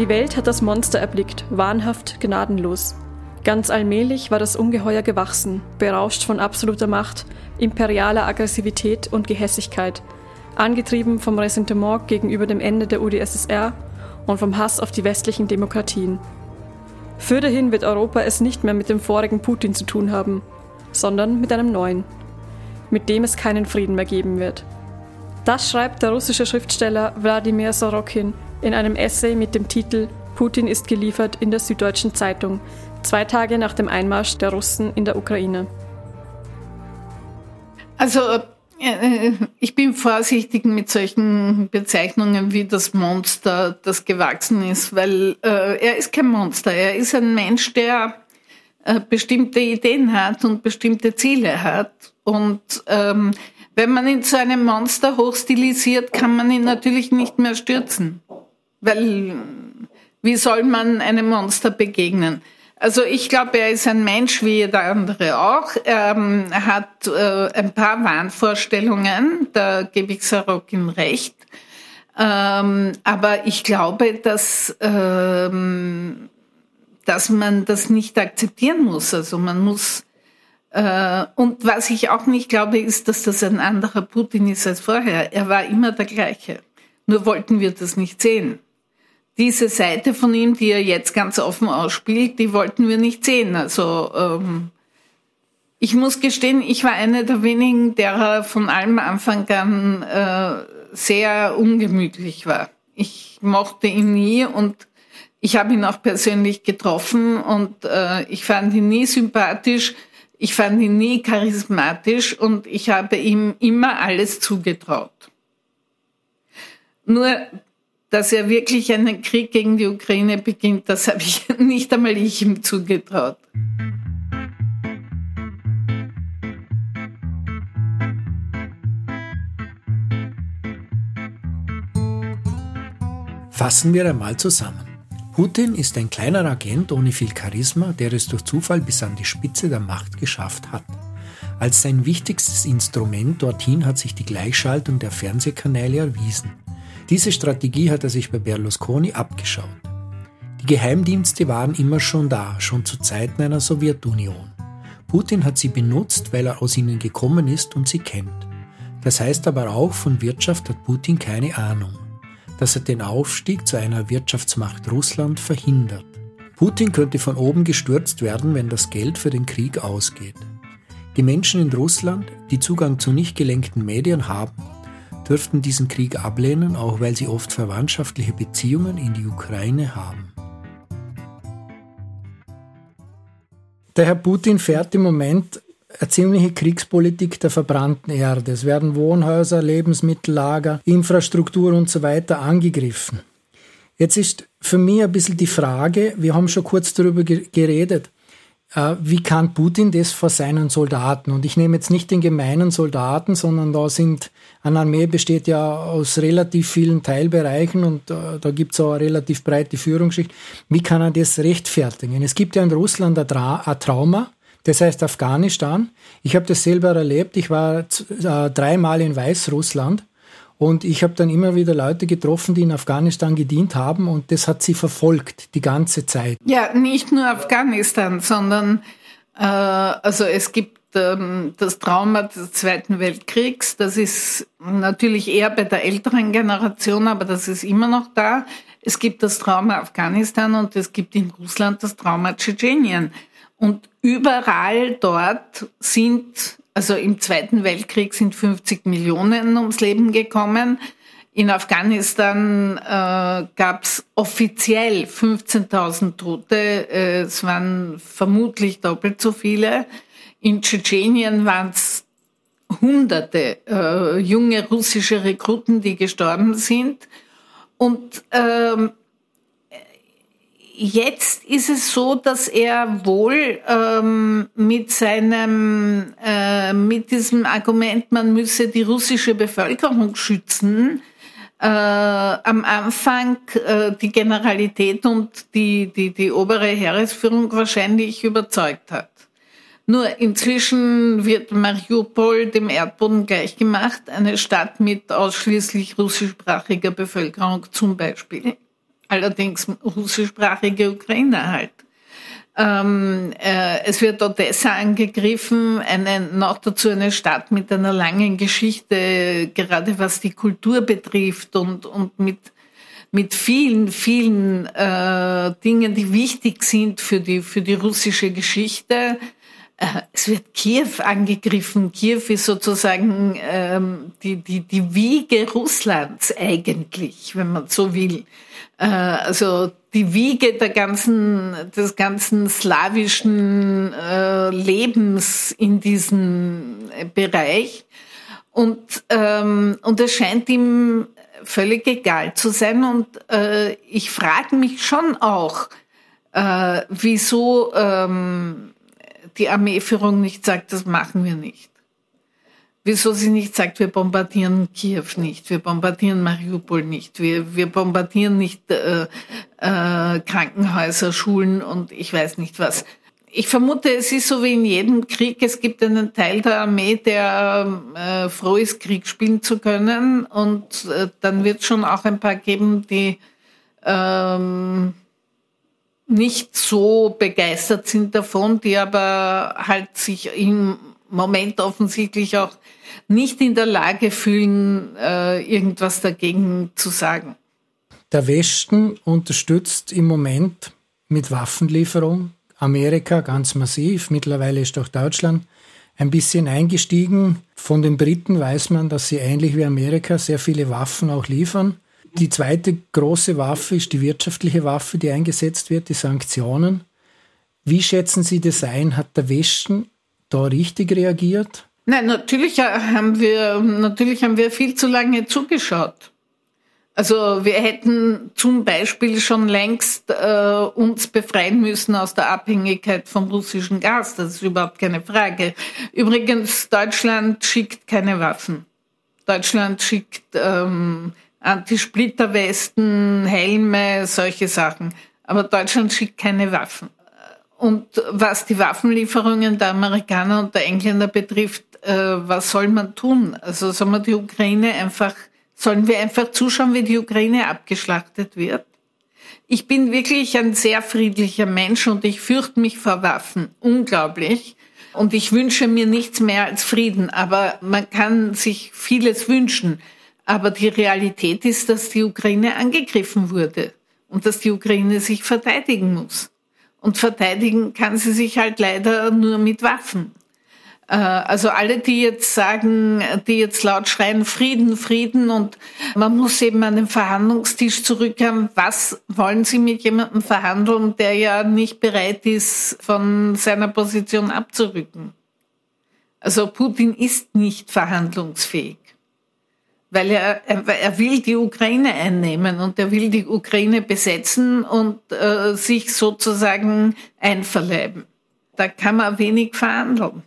Die Welt hat das Monster erblickt, wahnhaft, gnadenlos. Ganz allmählich war das Ungeheuer gewachsen, berauscht von absoluter Macht, imperialer Aggressivität und Gehässigkeit, angetrieben vom Ressentiment gegenüber dem Ende der UdSSR und vom Hass auf die westlichen Demokratien. Fürderhin wird Europa es nicht mehr mit dem vorigen Putin zu tun haben, sondern mit einem neuen, mit dem es keinen Frieden mehr geben wird. Das schreibt der russische Schriftsteller Wladimir Sorokin in einem Essay mit dem Titel Putin ist geliefert in der Süddeutschen Zeitung, zwei Tage nach dem Einmarsch der Russen in der Ukraine. Also äh, ich bin vorsichtig mit solchen Bezeichnungen wie das Monster, das gewachsen ist, weil äh, er ist kein Monster. Er ist ein Mensch, der äh, bestimmte Ideen hat und bestimmte Ziele hat. Und ähm, wenn man ihn zu einem Monster hochstilisiert, kann man ihn natürlich nicht mehr stürzen. Weil wie soll man einem Monster begegnen? Also ich glaube, er ist ein Mensch wie jeder andere auch. Er ähm, hat äh, ein paar Wahnvorstellungen, da gebe ich Sarokin recht. Ähm, aber ich glaube, dass, ähm, dass man das nicht akzeptieren muss. Also man muss äh, und was ich auch nicht glaube, ist, dass das ein anderer Putin ist als vorher. Er war immer der gleiche. Nur wollten wir das nicht sehen diese Seite von ihm, die er jetzt ganz offen ausspielt, die wollten wir nicht sehen. Also ähm, ich muss gestehen, ich war eine der wenigen, der von allem Anfang an äh, sehr ungemütlich war. Ich mochte ihn nie und ich habe ihn auch persönlich getroffen und äh, ich fand ihn nie sympathisch, ich fand ihn nie charismatisch und ich habe ihm immer alles zugetraut. Nur dass er wirklich einen Krieg gegen die Ukraine beginnt, das habe ich nicht einmal ich ihm zugetraut. Fassen wir einmal zusammen. Putin ist ein kleiner Agent ohne viel Charisma, der es durch Zufall bis an die Spitze der Macht geschafft hat. Als sein wichtigstes Instrument dorthin hat sich die Gleichschaltung der Fernsehkanäle erwiesen. Diese Strategie hat er sich bei Berlusconi abgeschaut. Die Geheimdienste waren immer schon da, schon zu Zeiten einer Sowjetunion. Putin hat sie benutzt, weil er aus ihnen gekommen ist und sie kennt. Das heißt aber auch, von Wirtschaft hat Putin keine Ahnung. Das hat den Aufstieg zu einer Wirtschaftsmacht Russland verhindert. Putin könnte von oben gestürzt werden, wenn das Geld für den Krieg ausgeht. Die Menschen in Russland, die Zugang zu nicht gelenkten Medien haben, dürften diesen Krieg ablehnen, auch weil sie oft verwandtschaftliche Beziehungen in die Ukraine haben. Der Herr Putin fährt im Moment eine ziemliche Kriegspolitik der verbrannten Erde. Es werden Wohnhäuser, Lebensmittellager, Infrastruktur und so weiter angegriffen. Jetzt ist für mich ein bisschen die Frage, wir haben schon kurz darüber geredet, wie kann Putin das vor seinen Soldaten? Und ich nehme jetzt nicht den gemeinen Soldaten, sondern da sind, eine Armee besteht ja aus relativ vielen Teilbereichen und äh, da gibt es auch eine relativ breite Führungsschicht. Wie kann er das rechtfertigen? Es gibt ja in Russland ein, Tra ein Trauma, das heißt Afghanistan. Ich habe das selber erlebt. Ich war äh, dreimal in Weißrussland und ich habe dann immer wieder Leute getroffen, die in Afghanistan gedient haben und das hat sie verfolgt die ganze Zeit. Ja, nicht nur Afghanistan, sondern äh, also es gibt ähm, das Trauma des Zweiten Weltkriegs. Das ist natürlich eher bei der älteren Generation, aber das ist immer noch da. Es gibt das Trauma Afghanistan und es gibt in Russland das Trauma Tschetschenien. Und überall dort sind also im Zweiten Weltkrieg sind 50 Millionen ums Leben gekommen. In Afghanistan äh, gab es offiziell 15.000 Tote. Äh, es waren vermutlich doppelt so viele. In Tschetschenien waren es Hunderte äh, junge russische Rekruten, die gestorben sind. Und ähm, Jetzt ist es so, dass er wohl ähm, mit seinem, äh, mit diesem Argument, man müsse die russische Bevölkerung schützen, äh, am Anfang äh, die Generalität und die, die, die obere Heeresführung wahrscheinlich überzeugt hat. Nur inzwischen wird Mariupol dem Erdboden gleichgemacht, eine Stadt mit ausschließlich russischsprachiger Bevölkerung zum Beispiel allerdings russischsprachige Ukrainer halt. Ähm, äh, es wird Odessa angegriffen, eine, noch dazu eine Stadt mit einer langen Geschichte, gerade was die Kultur betrifft und, und mit, mit vielen, vielen äh, Dingen, die wichtig sind für die, für die russische Geschichte. Äh, es wird Kiew angegriffen. Kiew ist sozusagen ähm, die, die, die Wiege Russlands eigentlich, wenn man so will. Äh, also die Wiege der ganzen, des ganzen slawischen äh, Lebens in diesem Bereich. Und, ähm, und es scheint ihm völlig egal zu sein. Und äh, ich frage mich schon auch, äh, wieso ähm, die Armeeführung nicht sagt, das machen wir nicht wieso sie nicht sagt, wir bombardieren Kiew nicht, wir bombardieren Mariupol nicht, wir, wir bombardieren nicht äh, äh, Krankenhäuser, Schulen und ich weiß nicht was. Ich vermute, es ist so wie in jedem Krieg, es gibt einen Teil der Armee, der äh, froh ist, Krieg spielen zu können und äh, dann wird schon auch ein paar geben, die ähm, nicht so begeistert sind davon, die aber halt sich im Moment offensichtlich auch nicht in der Lage fühlen, äh, irgendwas dagegen zu sagen. Der Westen unterstützt im Moment mit Waffenlieferung Amerika ganz massiv. Mittlerweile ist auch Deutschland ein bisschen eingestiegen. Von den Briten weiß man, dass sie ähnlich wie Amerika sehr viele Waffen auch liefern. Die zweite große Waffe ist die wirtschaftliche Waffe, die eingesetzt wird, die Sanktionen. Wie schätzen Sie das ein? Hat der Westen da richtig reagiert? Nein, natürlich haben wir, natürlich haben wir viel zu lange zugeschaut. Also wir hätten zum Beispiel schon längst äh, uns befreien müssen aus der Abhängigkeit vom russischen Gas. Das ist überhaupt keine Frage. Übrigens, Deutschland schickt keine Waffen. Deutschland schickt ähm, Antisplitterwesten, Helme, solche Sachen. Aber Deutschland schickt keine Waffen. Und was die Waffenlieferungen der Amerikaner und der Engländer betrifft, äh, was soll man tun? Also soll man die Ukraine einfach, sollen wir einfach zuschauen, wie die Ukraine abgeschlachtet wird? Ich bin wirklich ein sehr friedlicher Mensch und ich fürchte mich vor Waffen. Unglaublich. Und ich wünsche mir nichts mehr als Frieden. Aber man kann sich vieles wünschen. Aber die Realität ist, dass die Ukraine angegriffen wurde und dass die Ukraine sich verteidigen muss. Und verteidigen kann sie sich halt leider nur mit Waffen. Äh, also alle, die jetzt sagen, die jetzt laut schreien, Frieden, Frieden und man muss eben an den Verhandlungstisch zurückkommen. Was wollen Sie mit jemandem verhandeln, der ja nicht bereit ist, von seiner Position abzurücken? Also Putin ist nicht verhandlungsfähig, weil er, er, er will die Ukraine einnehmen und er will die Ukraine besetzen und äh, sich sozusagen einverleiben. Da kann man wenig verhandeln.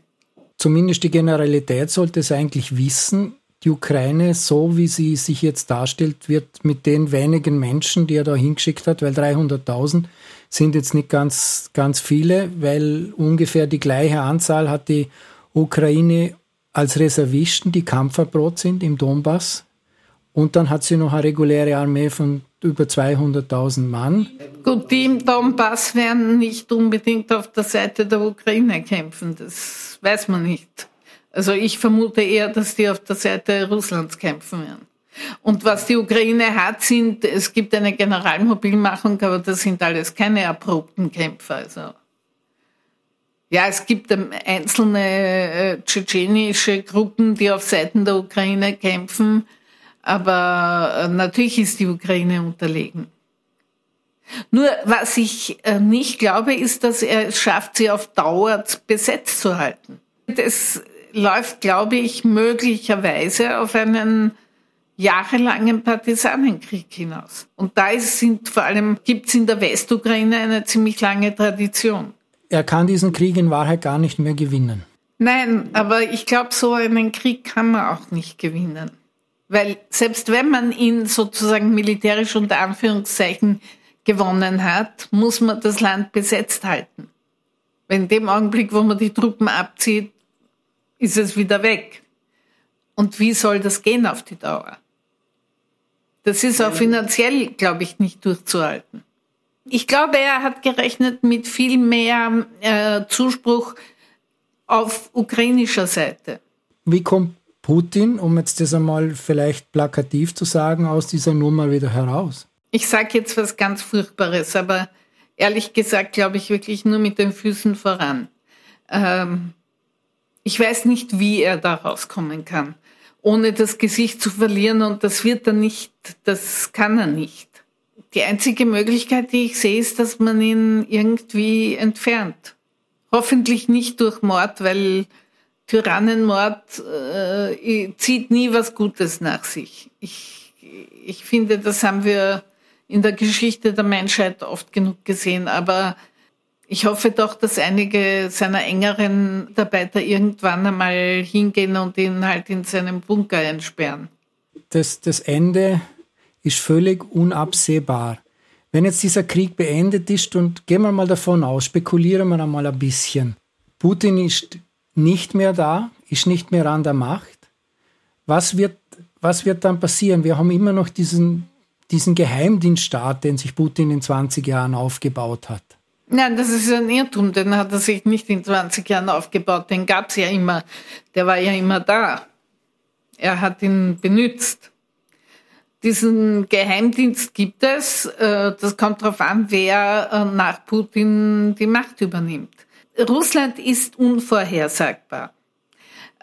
Zumindest die Generalität sollte es eigentlich wissen, die Ukraine, so wie sie sich jetzt darstellt, wird mit den wenigen Menschen, die er da hingeschickt hat, weil 300.000 sind jetzt nicht ganz, ganz viele, weil ungefähr die gleiche Anzahl hat die Ukraine als Reservisten, die Kampfverbot sind im Donbass. Und dann hat sie noch eine reguläre Armee von über 200.000 Mann. Gut, die im Donbass werden nicht unbedingt auf der Seite der Ukraine kämpfen, das weiß man nicht. Also ich vermute eher, dass die auf der Seite Russlands kämpfen werden. Und was die Ukraine hat, sind, es gibt eine Generalmobilmachung, aber das sind alles keine erprobten Kämpfer. Also ja, es gibt einzelne äh, tschetschenische Gruppen, die auf Seiten der Ukraine kämpfen, aber äh, natürlich ist die Ukraine unterlegen. Nur was ich äh, nicht glaube, ist, dass er es schafft, sie auf Dauer besetzt zu halten. Das läuft, glaube ich, möglicherweise auf einen jahrelangen Partisanenkrieg hinaus. Und da ist, sind vor allem, gibt es in der Westukraine eine ziemlich lange Tradition. Er kann diesen Krieg in Wahrheit gar nicht mehr gewinnen. Nein, aber ich glaube, so einen Krieg kann man auch nicht gewinnen. Weil selbst wenn man ihn sozusagen militärisch unter Anführungszeichen gewonnen hat, muss man das Land besetzt halten. Weil in dem Augenblick, wo man die Truppen abzieht, ist es wieder weg. Und wie soll das gehen auf die Dauer? Das ist auch finanziell, glaube ich, nicht durchzuhalten. Ich glaube, er hat gerechnet mit viel mehr äh, Zuspruch auf ukrainischer Seite. Wie kommt Putin, um jetzt das einmal vielleicht plakativ zu sagen, aus dieser Nummer wieder heraus? Ich sage jetzt was ganz Furchtbares, aber ehrlich gesagt glaube ich wirklich nur mit den Füßen voran. Ähm, ich weiß nicht, wie er da rauskommen kann, ohne das Gesicht zu verlieren und das wird er nicht, das kann er nicht. Die einzige Möglichkeit, die ich sehe, ist, dass man ihn irgendwie entfernt. Hoffentlich nicht durch Mord, weil Tyrannenmord äh, zieht nie was Gutes nach sich. Ich, ich finde, das haben wir in der Geschichte der Menschheit oft genug gesehen, aber ich hoffe doch, dass einige seiner engeren Mitarbeiter irgendwann einmal hingehen und ihn halt in seinem Bunker einsperren. Das, das Ende ist völlig unabsehbar. Wenn jetzt dieser Krieg beendet ist und gehen wir mal davon aus, spekulieren wir einmal ein bisschen. Putin ist nicht mehr da, ist nicht mehr an der Macht. Was wird, was wird dann passieren? Wir haben immer noch diesen, diesen Geheimdienststaat, den sich Putin in 20 Jahren aufgebaut hat. Nein, das ist ein Irrtum, den hat er sich nicht in 20 Jahren aufgebaut, den gab es ja immer, der war ja immer da. Er hat ihn benutzt. Diesen Geheimdienst gibt es, äh, das kommt darauf an, wer äh, nach Putin die Macht übernimmt. Russland ist unvorhersagbar.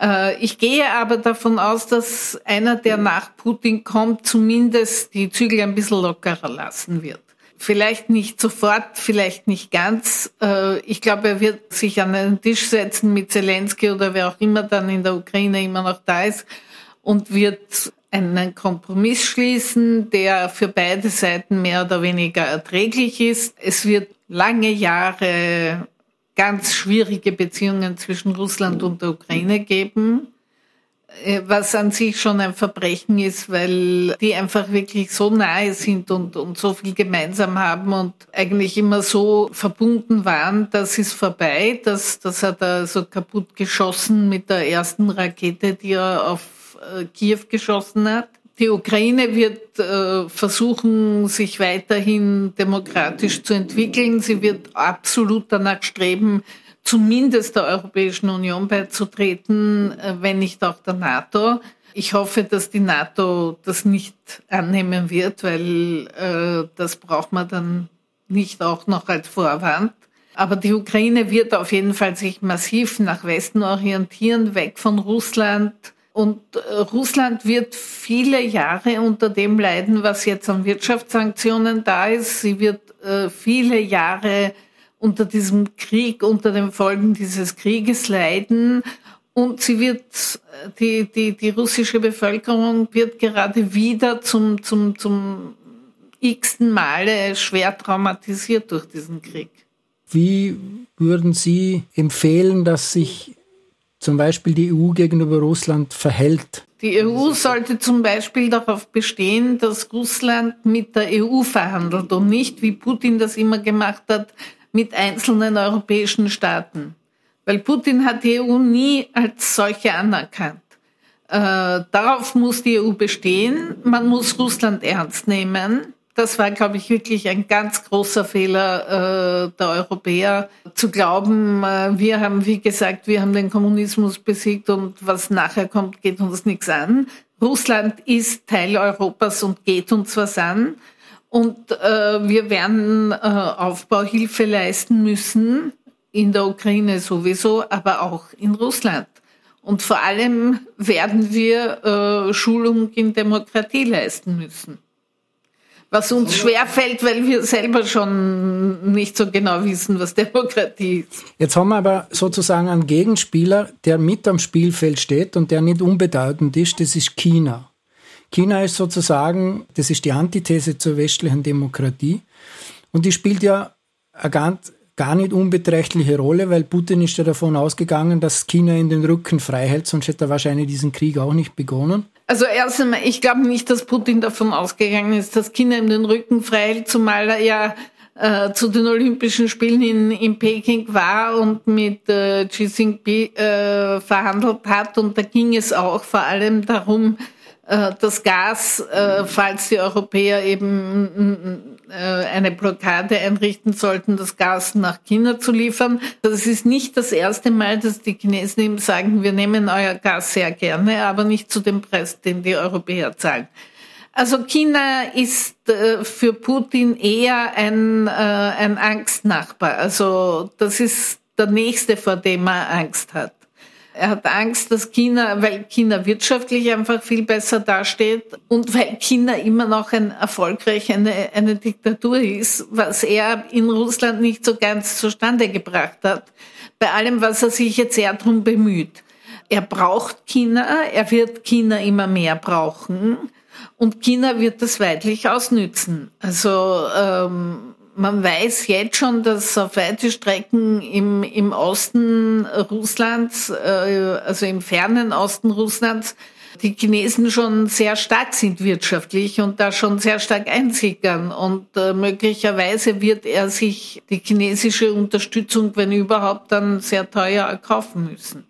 Äh, ich gehe aber davon aus, dass einer, der nach Putin kommt, zumindest die Zügel ein bisschen lockerer lassen wird. Vielleicht nicht sofort, vielleicht nicht ganz. Ich glaube, er wird sich an einen Tisch setzen mit Zelensky oder wer auch immer dann in der Ukraine immer noch da ist und wird einen Kompromiss schließen, der für beide Seiten mehr oder weniger erträglich ist. Es wird lange Jahre ganz schwierige Beziehungen zwischen Russland und der Ukraine geben. Äh, was an sich schon ein Verbrechen ist, weil die einfach wirklich so nahe sind und, und so viel gemeinsam haben und eigentlich immer so verbunden waren, das ist vorbei. Das, das hat er so kaputt geschossen mit der ersten Rakete, die er auf äh, Kiew geschossen hat. Die Ukraine wird äh, versuchen, sich weiterhin demokratisch zu entwickeln. Sie wird absolut danach streben, zumindest der Europäischen Union beizutreten, äh, wenn nicht auch der NATO. Ich hoffe, dass die NATO das nicht annehmen wird, weil das braucht man dann nicht auch noch als Vorwand. Aber die Ukraine wird auf jeden Fall sich massiv nach Westen orientieren, weg von Russland. Und äh, Russland wird viele Jahre unter dem leiden, was jetzt an Wirtschaftssanktionen da ist. Sie wird äh, viele Jahre unter diesem Krieg, unter den Folgen dieses Krieges leiden. und sie wird, die, die, die russische Bevölkerung wird gerade wieder zum, zum, zum x-ten Male schwer traumatisiert durch diesen Krieg. Wie würden Sie empfehlen, dass sich zum Beispiel die EU gegenüber Russland verhält? Die EU sollte zum Beispiel darauf bestehen, dass Russland mit der EU verhandelt und nicht, wie Putin das immer gemacht hat, mit einzelnen europäischen Staaten. Weil Putin hat die EU nie als solche anerkannt. Äh, darauf muss die EU bestehen. Man muss Russland ernst nehmen. Das war, glaube ich, wirklich ein ganz großer Fehler äh, der Europäer, zu glauben, äh, wir haben, wie gesagt, wir haben den Kommunismus besiegt und was nachher kommt, geht uns nichts an. Russland ist Teil Europas und geht uns was an. Und äh, wir werden äh, Aufbauhilfe leisten müssen, in der Ukraine sowieso, aber auch in Russland. Und vor allem werden wir äh, Schulung in Demokratie leisten müssen was uns schwerfällt, weil wir selber schon nicht so genau wissen, was Demokratie ist. Jetzt haben wir aber sozusagen einen Gegenspieler, der mit am Spielfeld steht und der nicht unbedeutend ist, das ist China. China ist sozusagen, das ist die Antithese zur westlichen Demokratie und die spielt ja eine ganz, gar nicht unbeträchtliche Rolle, weil Putin ist ja davon ausgegangen, dass China in den Rücken frei hält, sonst hätte er wahrscheinlich diesen Krieg auch nicht begonnen. Also erst einmal, ich glaube nicht, dass Putin davon ausgegangen ist, dass China ihm den Rücken frei hält, zumal er ja äh, zu den Olympischen Spielen in, in Peking war und mit äh, Xi Jinping äh, verhandelt hat. Und da ging es auch vor allem darum, das Gas, äh, falls die Europäer eben äh, eine Blockade einrichten sollten, das Gas nach China zu liefern. Das ist nicht das erste Mal, dass die Chinesen eben sagen, wir nehmen euer Gas sehr gerne, aber nicht zu dem Preis, den die Europäer zahlen. Also China ist für Putin eher ein, ein Angstnachbar. Also das ist der nächste, vor dem er Angst hat. Er hat Angst, dass China, weil China wirtschaftlich einfach viel besser dasteht und weil China immer noch ein erfolgreich eine, eine Diktatur ist, was er in Russland nicht so ganz zustande gebracht hat. Bei allem, was er sich jetzt sehr drum bemüht. Er braucht China, er wird China immer mehr brauchen und China wird das weitlich ausnützen. Also ähm, man weiß jetzt schon, dass auf weite Strecken im, im Osten Russlands, äh, also im fernen Osten Russlands, die Chinesen schon sehr stark sind wirtschaftlich und da schon sehr stark einsickern. Und äh, möglicherweise wird er sich die chinesische Unterstützung, wenn überhaupt, dann sehr teuer erkaufen müssen.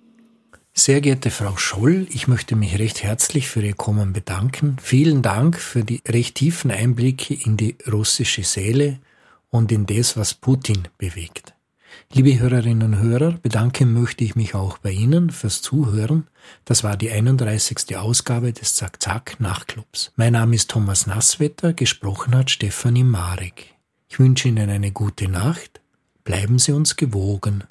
Sehr geehrte Frau Scholl, ich möchte mich recht herzlich für Ihr Kommen bedanken. Vielen Dank für die recht tiefen Einblicke in die russische Seele und in das, was Putin bewegt. Liebe Hörerinnen und Hörer, bedanken möchte ich mich auch bei Ihnen fürs Zuhören. Das war die 31. Ausgabe des Zack Zack Nachtclubs. Mein Name ist Thomas Nasswetter, gesprochen hat Stefanie Marek. Ich wünsche Ihnen eine gute Nacht. Bleiben Sie uns gewogen.